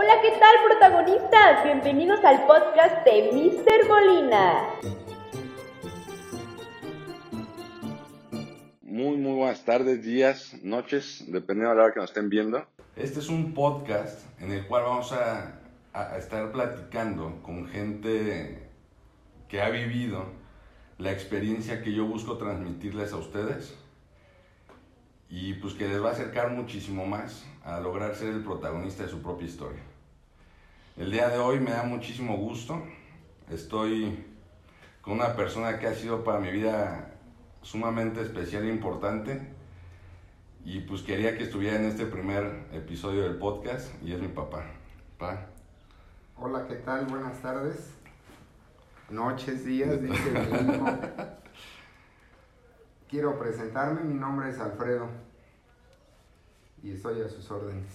Hola, ¿qué tal protagonistas? Bienvenidos al podcast de Mr. Molina. Muy, muy buenas tardes, días, noches, dependiendo de la hora que nos estén viendo. Este es un podcast en el cual vamos a, a estar platicando con gente que ha vivido la experiencia que yo busco transmitirles a ustedes y pues que les va a acercar muchísimo más a lograr ser el protagonista de su propia historia. El día de hoy me da muchísimo gusto. Estoy con una persona que ha sido para mi vida sumamente especial e importante y pues quería que estuviera en este primer episodio del podcast y es mi papá. Pa. Hola, ¿qué tal? Buenas tardes. Noches, días, dice mi hijo. Quiero presentarme, mi nombre es Alfredo y estoy a sus órdenes.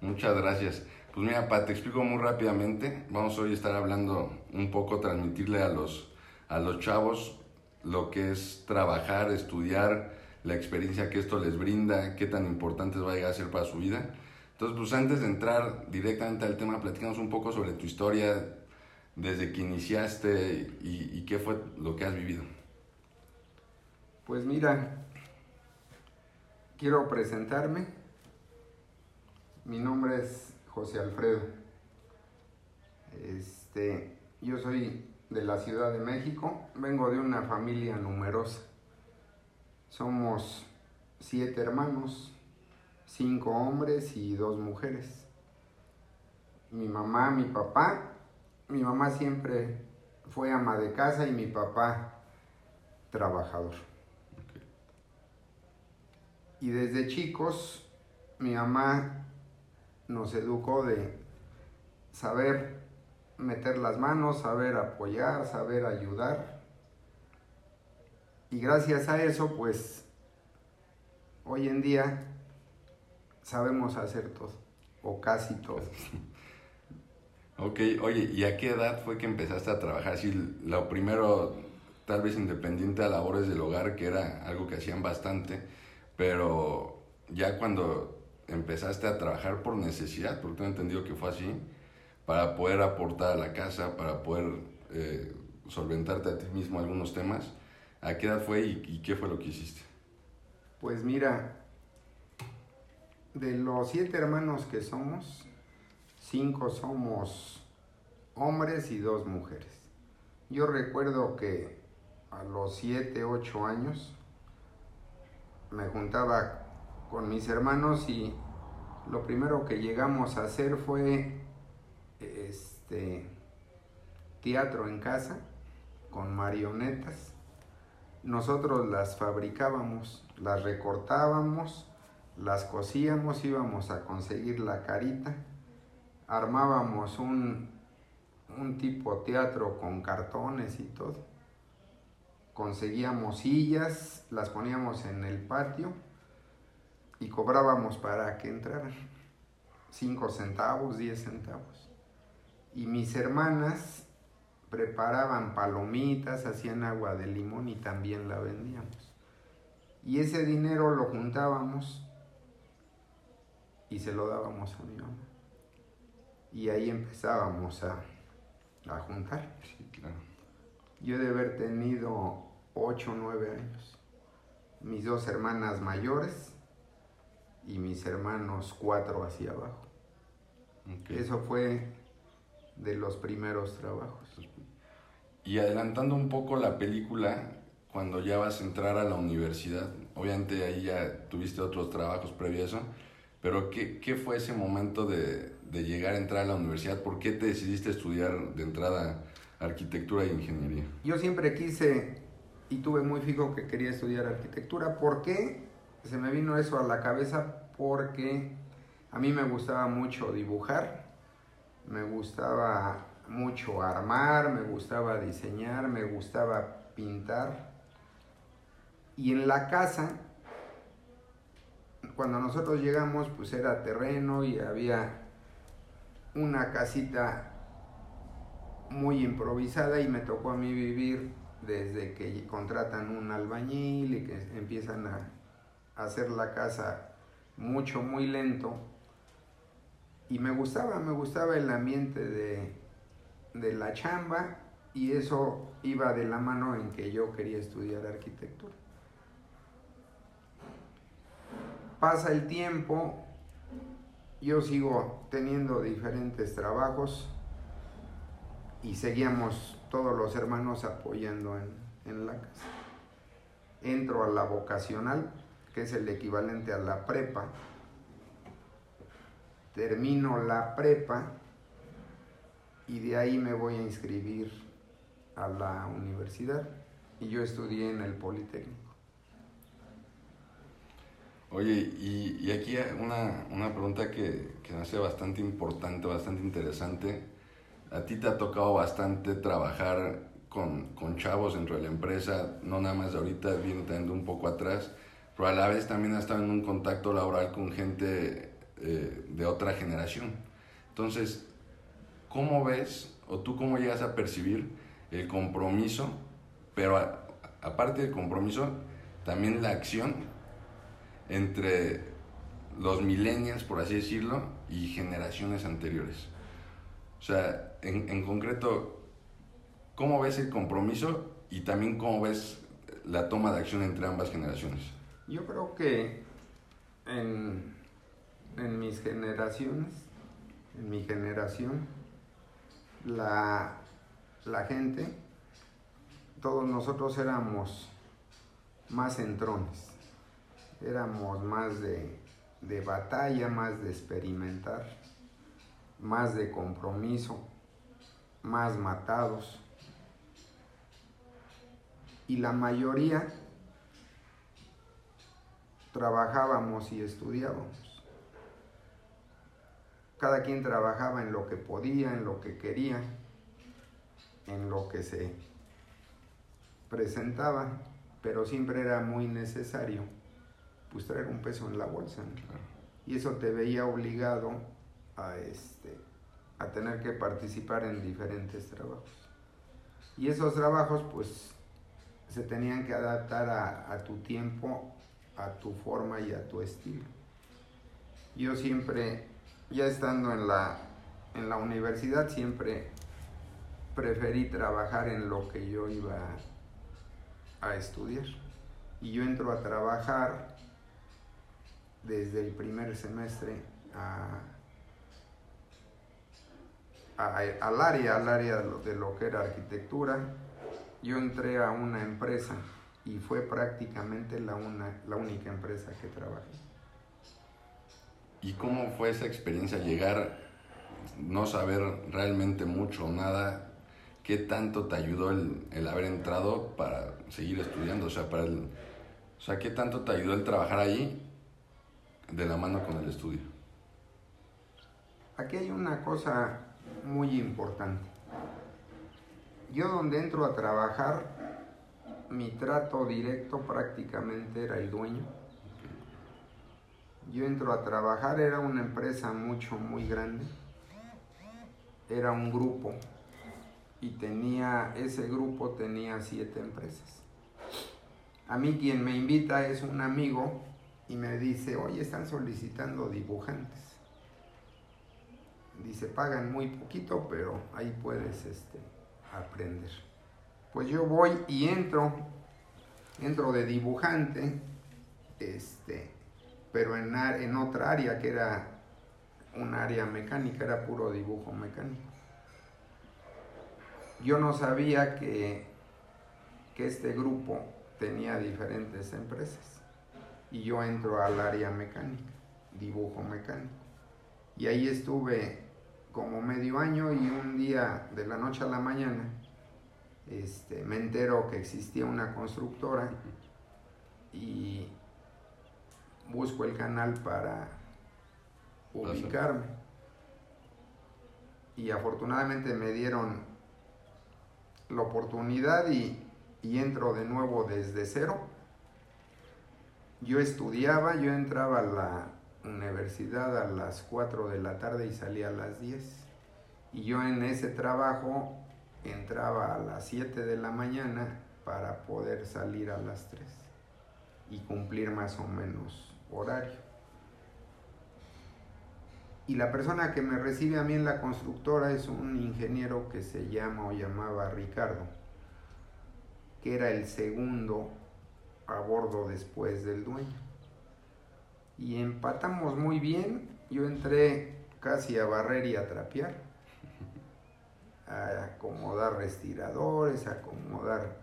Muchas gracias. Pues mira, pa, te explico muy rápidamente. Vamos hoy a estar hablando un poco, transmitirle a los, a los chavos lo que es trabajar, estudiar, la experiencia que esto les brinda, qué tan importantes va a llegar a ser para su vida. Entonces, pues antes de entrar directamente al tema, platicamos un poco sobre tu historia, desde que iniciaste y, y qué fue lo que has vivido. Pues mira, quiero presentarme. Mi nombre es José Alfredo. Este, yo soy de la Ciudad de México, vengo de una familia numerosa. Somos siete hermanos, cinco hombres y dos mujeres. Mi mamá, mi papá, mi mamá siempre fue ama de casa y mi papá trabajador. Y desde chicos mi mamá nos educó de saber meter las manos, saber apoyar, saber ayudar. Y gracias a eso, pues, hoy en día sabemos hacer todo, o casi todo. Ok, oye, ¿y a qué edad fue que empezaste a trabajar? Así, lo primero, tal vez independiente a labores del hogar, que era algo que hacían bastante, pero ya cuando empezaste a trabajar por necesidad, porque tengo entendido que fue así, para poder aportar a la casa, para poder eh, solventarte a ti mismo algunos temas, ¿a qué edad fue y, y qué fue lo que hiciste? Pues mira, de los siete hermanos que somos, cinco somos hombres y dos mujeres. Yo recuerdo que a los siete, ocho años me juntaba con mis hermanos y lo primero que llegamos a hacer fue este teatro en casa con marionetas. Nosotros las fabricábamos, las recortábamos, las cosíamos, íbamos a conseguir la carita, armábamos un, un tipo teatro con cartones y todo. Conseguíamos sillas, las poníamos en el patio y cobrábamos para que entraran. Cinco centavos, diez centavos. Y mis hermanas preparaban palomitas, hacían agua de limón y también la vendíamos. Y ese dinero lo juntábamos y se lo dábamos a mi mamá. Y ahí empezábamos a, a juntar. Sí, claro. Yo de haber tenido ocho o nueve años. Mis dos hermanas mayores y mis hermanos cuatro hacia abajo. Okay. Eso fue de los primeros trabajos. Y adelantando un poco la película, cuando ya vas a entrar a la universidad, obviamente ahí ya tuviste otros trabajos previo a eso, pero ¿qué, qué fue ese momento de, de, llegar a entrar a la universidad? ¿Por qué te decidiste estudiar de entrada arquitectura e ingeniería? Yo siempre quise y tuve muy fijo que quería estudiar arquitectura. ¿Por qué? Se me vino eso a la cabeza porque a mí me gustaba mucho dibujar, me gustaba mucho armar, me gustaba diseñar, me gustaba pintar. Y en la casa, cuando nosotros llegamos, pues era terreno y había una casita muy improvisada y me tocó a mí vivir desde que contratan un albañil y que empiezan a hacer la casa mucho, muy lento. Y me gustaba, me gustaba el ambiente de, de la chamba y eso iba de la mano en que yo quería estudiar arquitectura. Pasa el tiempo, yo sigo teniendo diferentes trabajos y seguíamos todos los hermanos apoyando en, en la casa. Entro a la vocacional, que es el equivalente a la prepa. Termino la prepa y de ahí me voy a inscribir a la universidad y yo estudié en el Politécnico. Oye, y, y aquí una, una pregunta que, que, me hace bastante importante, bastante interesante. A ti te ha tocado bastante trabajar con, con chavos dentro de la empresa, no nada más de ahorita, viendo también un poco atrás, pero a la vez también has estado en un contacto laboral con gente eh, de otra generación. Entonces, ¿cómo ves o tú cómo llegas a percibir el compromiso, pero aparte del compromiso, también la acción entre los millennials, por así decirlo, y generaciones anteriores. O sea, en, en, concreto, ¿cómo ves el compromiso y también cómo ves la toma de acción entre ambas generaciones? Yo creo que en, en mis generaciones, en mi generación, la, la gente, todos nosotros éramos más entrones éramos más de, de batalla, más de experimentar, más de compromiso, más matados. Y la mayoría trabajábamos y estudiábamos. Cada quien trabajaba en lo que podía, en lo que quería, en lo que se presentaba, pero siempre era muy necesario pues traer un peso en la bolsa. Y eso te veía obligado a, este, a tener que participar en diferentes trabajos. Y esos trabajos pues se tenían que adaptar a, a tu tiempo, a tu forma y a tu estilo. Yo siempre, ya estando en la, en la universidad, siempre preferí trabajar en lo que yo iba a estudiar. Y yo entro a trabajar desde el primer semestre al área, al área de lo, que era arquitectura. Yo entré a una empresa y fue prácticamente la, una, la única empresa que trabajé. ¿Y cómo fue esa experiencia llegar, no saber realmente mucho o nada? ¿Qué tanto te ayudó el, el, haber entrado para seguir estudiando? O sea, para el, o sea, ¿qué tanto te ayudó el trabajar ahí de la mano con el estudio? Aquí hay una cosa muy importante. Yo donde entro a trabajar, mi trato directo prácticamente era el dueño. Yo entro a trabajar, era una empresa mucho, muy grande. Era un grupo y tenía, ese grupo tenía siete empresas. A mí quien me invita es un amigo y me dice, oye, están solicitando dibujantes. Dice, pagan muy poquito, pero ahí puedes este, aprender. Pues yo voy y entro, entro de dibujante, este, pero en, en otra área que era un área mecánica, era puro dibujo mecánico. Yo no sabía que, que este grupo tenía diferentes empresas y yo entro al área mecánica, dibujo mecánico. Y ahí estuve como medio año y un día de la noche a la mañana este, me entero que existía una constructora y busco el canal para ubicarme. Y afortunadamente me dieron la oportunidad y, y entro de nuevo desde cero yo estudiaba, yo entraba a la universidad a las 4 de la tarde y salía a las 10. Y yo en ese trabajo entraba a las 7 de la mañana para poder salir a las 3 y cumplir más o menos horario. Y la persona que me recibe a mí en la constructora es un ingeniero que se llama o llamaba Ricardo, que era el segundo a bordo después del dueño. Y empatamos muy bien. Yo entré casi a barrer y a trapear, a acomodar respiradores, a acomodar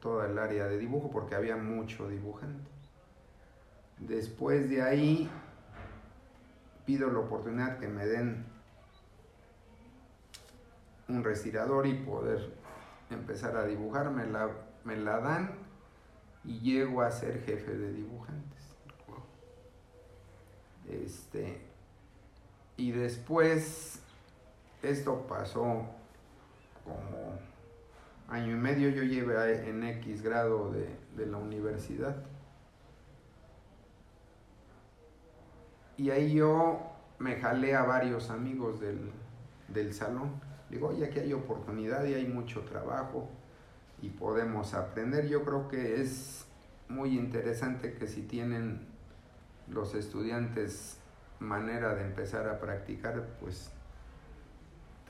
toda el área de dibujo porque había mucho dibujante. Después de ahí pido la oportunidad que me den un respirador y poder empezar a dibujar, me la, me la dan y llego a ser jefe de dibujantes. Este, y después esto pasó como año y medio, yo llevé en X grado de, de la universidad. Y ahí yo me jalé a varios amigos del, del salón. Digo, oye, aquí hay oportunidad y hay mucho trabajo y podemos aprender. Yo creo que es muy interesante que si tienen los estudiantes manera de empezar a practicar, pues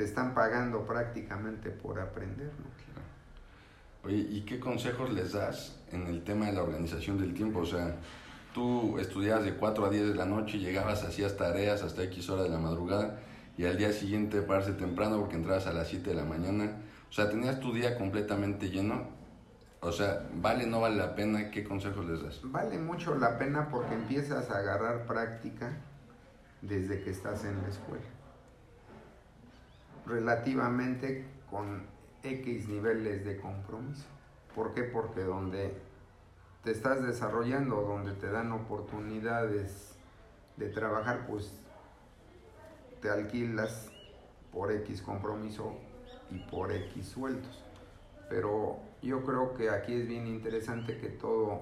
te están pagando prácticamente por aprender. ¿no? Oye, ¿y qué consejos les das en el tema de la organización del tiempo? O sea, tú estudiabas de 4 a 10 de la noche, llegabas, hacías tareas hasta X horas de la madrugada y al día siguiente pararse temprano porque entrabas a las 7 de la mañana. O sea, tenías tu día completamente lleno. O sea, ¿vale no vale la pena? ¿Qué consejos les das? Vale mucho la pena porque empiezas a agarrar práctica desde que estás en la escuela. Relativamente con X niveles de compromiso. ¿Por qué? Porque donde te estás desarrollando, donde te dan oportunidades de trabajar, pues te alquilas por X compromiso y por X sueldos. Pero yo creo que aquí es bien interesante que todo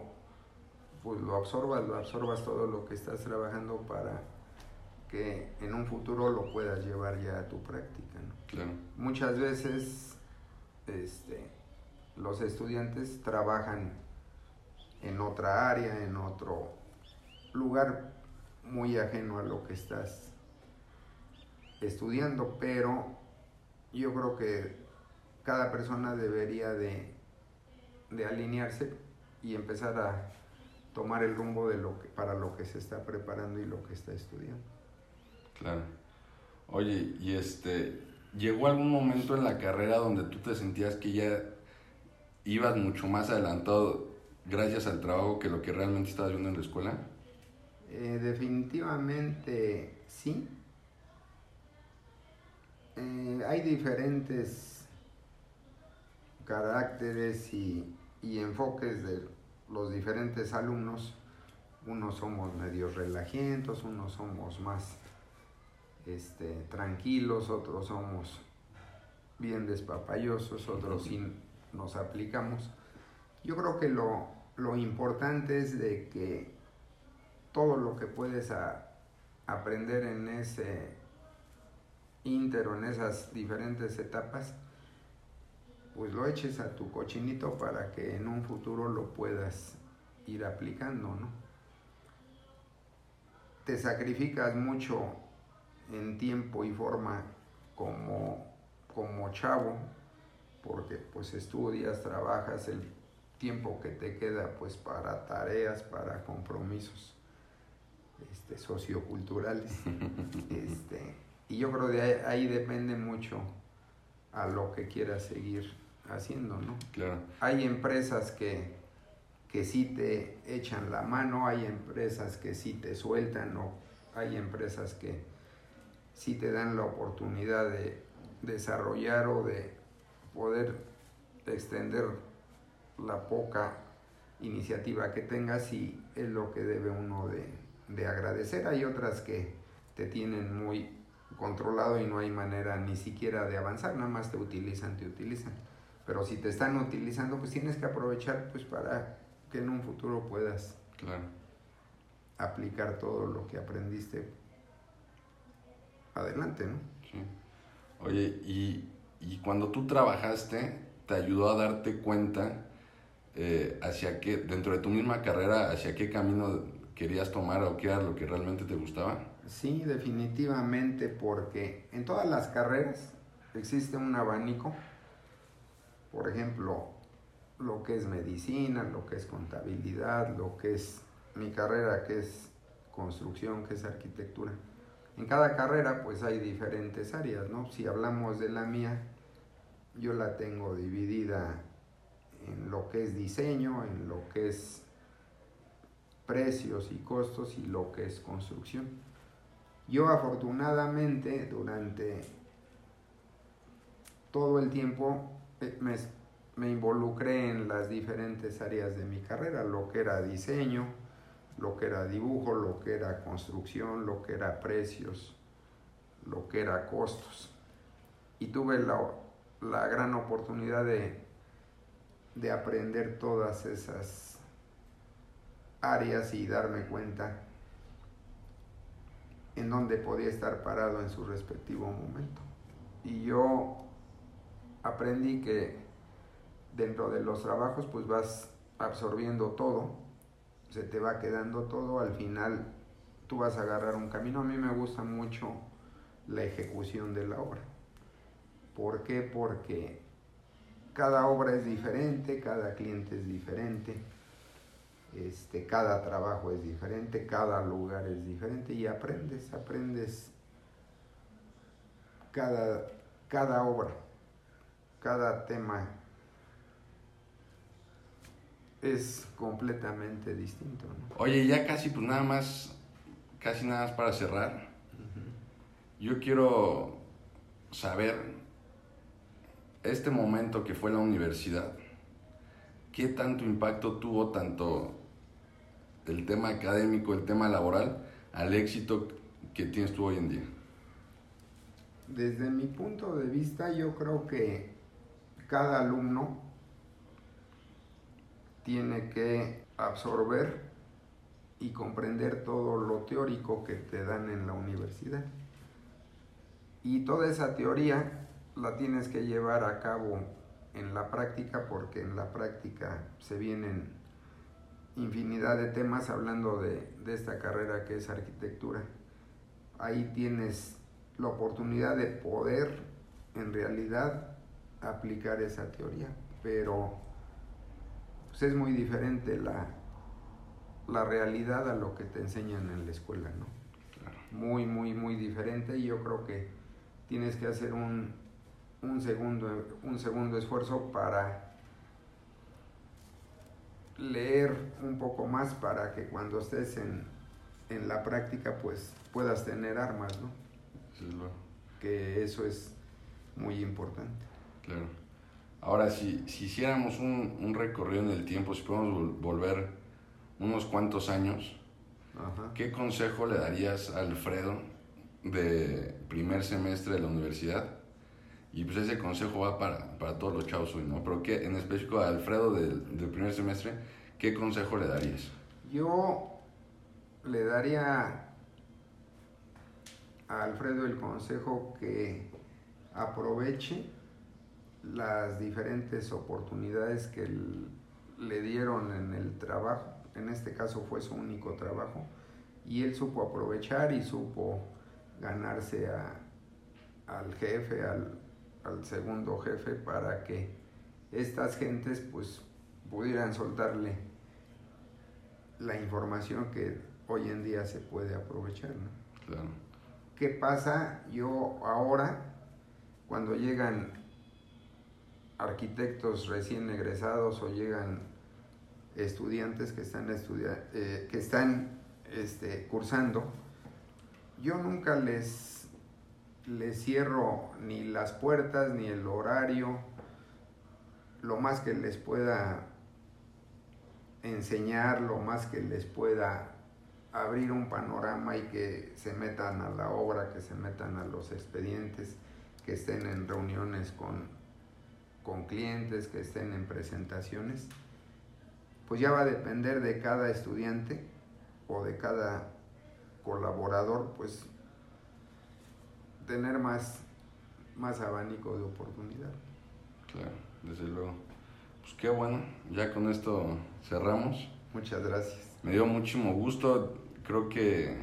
pues lo absorbas, lo absorbas todo lo que estás trabajando para que en un futuro lo puedas llevar ya a tu práctica. Claro. Muchas veces este, los estudiantes trabajan en otra área, en otro lugar muy ajeno a lo que estás estudiando, pero yo creo que cada persona debería de, de alinearse y empezar a tomar el rumbo de lo que, para lo que se está preparando y lo que está estudiando. Claro. Oye, y este, ¿llegó algún momento en la carrera donde tú te sentías que ya ibas mucho más adelantado gracias al trabajo que lo que realmente estabas viendo en la escuela? Eh, definitivamente sí. Eh, hay diferentes caracteres y, enfoques de los diferentes alumnos. Unos somos medios relajientos, unos somos más este, tranquilos, otros somos bien despapayosos, otros sí nos aplicamos. Yo creo que lo, lo importante es de que todo lo que puedes aprender en ese íntero, en esas diferentes etapas, pues lo eches a tu cochinito para que en un futuro lo puedas ir aplicando, ¿no? Te sacrificas mucho en tiempo y forma como, como chavo, porque pues estudias, trabajas el tiempo que te queda pues para tareas, para compromisos este, socioculturales. este, y yo creo que ahí, ahí, depende mucho a lo que quieras seguir haciendo, ¿no? Claro. Hay empresas que, que sí te echan la mano, hay empresas que sí te sueltan, o hay empresas que sí te dan la oportunidad de desarrollar o de poder extender la poca iniciativa que tengas y es lo que debe uno de, de agradecer. Hay otras que te tienen muy controlado y no hay manera ni siquiera de avanzar, nada más te utilizan, te utilizan. Pero si te están utilizando, pues tienes que aprovechar pues para que en un futuro puedas claro. aplicar todo lo que aprendiste adelante, ¿no? Sí. Oye, y, y cuando tú trabajaste, ¿te ayudó a darte cuenta eh, hacia qué, dentro de tu misma carrera, hacia qué camino querías tomar o qué era lo que realmente te gustaba? Sí, definitivamente, porque en todas las carreras existe un abanico. Por ejemplo, lo que es medicina, lo que es contabilidad, lo que es mi carrera, que es construcción, que es arquitectura. En cada carrera pues hay diferentes áreas, ¿no? Si hablamos de la mía, yo la tengo dividida en lo que es diseño, en lo que es precios y costos y lo que es construcción. Yo afortunadamente durante todo el tiempo eh, me, me involucré en las diferentes áreas de mi carrera, lo que era diseño, lo que era dibujo, lo que era construcción, lo que era precios, lo que era costos. Y tuve la, gran oportunidad de, de aprender todas esas áreas y darme cuenta en dónde podía estar parado en su respectivo momento. Y yo aprendí que dentro de los trabajos pues vas absorbiendo todo, se te va quedando todo, al final tú vas a agarrar un camino. A mí me gusta mucho la ejecución de la obra. ¿Por qué? Porque cada obra es diferente, cada cliente es diferente, este, cada trabajo es diferente, cada lugar es diferente y aprendes, aprendes cada, cada obra, cada tema es completamente distinto. Oye, ya casi, pues nada más, casi nada más para cerrar. Yo quiero saber este momento que fue la universidad, ¿qué tanto impacto tuvo tanto el tema académico, el tema laboral, al éxito que tienes tú hoy en día? Desde mi punto de vista, yo creo que cada alumno tiene que absorber y comprender todo lo teórico que te dan en la universidad. Y toda esa teoría la tienes que llevar a cabo en la práctica porque en la práctica se vienen infinidad de temas hablando de, de esta carrera que es arquitectura. Ahí tienes la oportunidad de poder en realidad aplicar esa teoría, pero pues, es muy diferente la, la realidad a lo que te enseñan en la escuela, ¿no? Muy, muy, muy diferente y yo creo que tienes que hacer un, un, segundo, un segundo esfuerzo para leer un poco más para que cuando estés en, en la práctica pues puedas tener armas, ¿no? Que eso es muy importante. Claro. Ahora, si, si hiciéramos un, un, recorrido en el tiempo, si podemos volver unos cuantos años, ¿qué consejo le darías a Alfredo de primer semestre de la universidad? Y pues ese consejo va para, para todos los chavos hoy, ¿no? Pero ¿qué, en específico a Alfredo del, del primer semestre, ¿qué consejo le darías? Yo le daría a Alfredo el consejo que aproveche las diferentes oportunidades que le dieron en el trabajo, en este caso fue su único trabajo, y él supo aprovechar y supo ganarse al jefe, al, segundo jefe, para que estas gentes pues pudieran soltarle la información que hoy en día se puede aprovechar. ¿Qué pasa? Yo ahora, cuando llegan arquitectos recién egresados o llegan estudiantes que están, eh, que están este, cursando, yo nunca les, les cierro ni las puertas ni el horario, lo más que les pueda enseñar, lo más que les pueda abrir un panorama y que se metan a la obra, que se metan a los expedientes, que estén en reuniones con con clientes, que estén en presentaciones, pues ya va a depender de cada estudiante o de cada colaborador, pues tener más, más abanico de oportunidad. Claro, desde luego. Pues qué bueno, ya con esto cerramos. Muchas gracias. Me dio muchísimo gusto, creo que,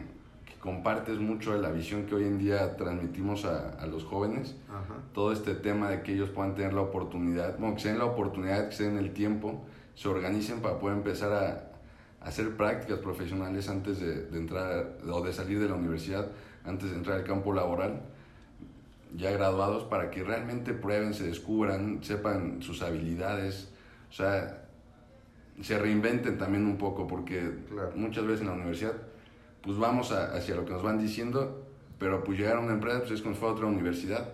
compartes mucho de la visión que hoy en día transmitimos a, a los jóvenes. Ajá. Todo este tema de que ellos puedan tener la oportunidad, bueno, que se den la oportunidad, que se den el tiempo, se organicen para poder empezar a, a hacer prácticas profesionales antes de, de entrar o de salir de la universidad, antes de entrar al campo laboral, ya graduados, para que realmente prueben, se descubran, sepan sus habilidades, o sea, se reinventen también un poco, porque Claro. muchas veces en la universidad, pues vamos a- hacia lo que nos van diciendo, pero pues llegar a una empresa pues es como si fuera otra universidad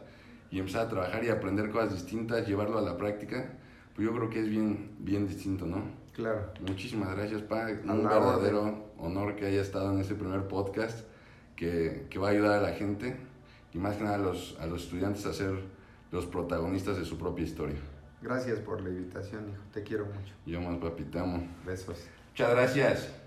y empezar a trabajar y aprender cosas distintas, llevarlo a la práctica, pues yo creo que es bien, bien distinto, ¿no? Claro. Muchísimas gracias, Pa. Un verdadero honor que haya estado en este primer podcast que, que va a ayudar a la gente y más que nada a los, a los estudiantes a ser los protagonistas de su propia historia. Gracias por la invitación, hijo. Te quiero mucho. Yo más, papi, te amo. Besos. Muchas gracias.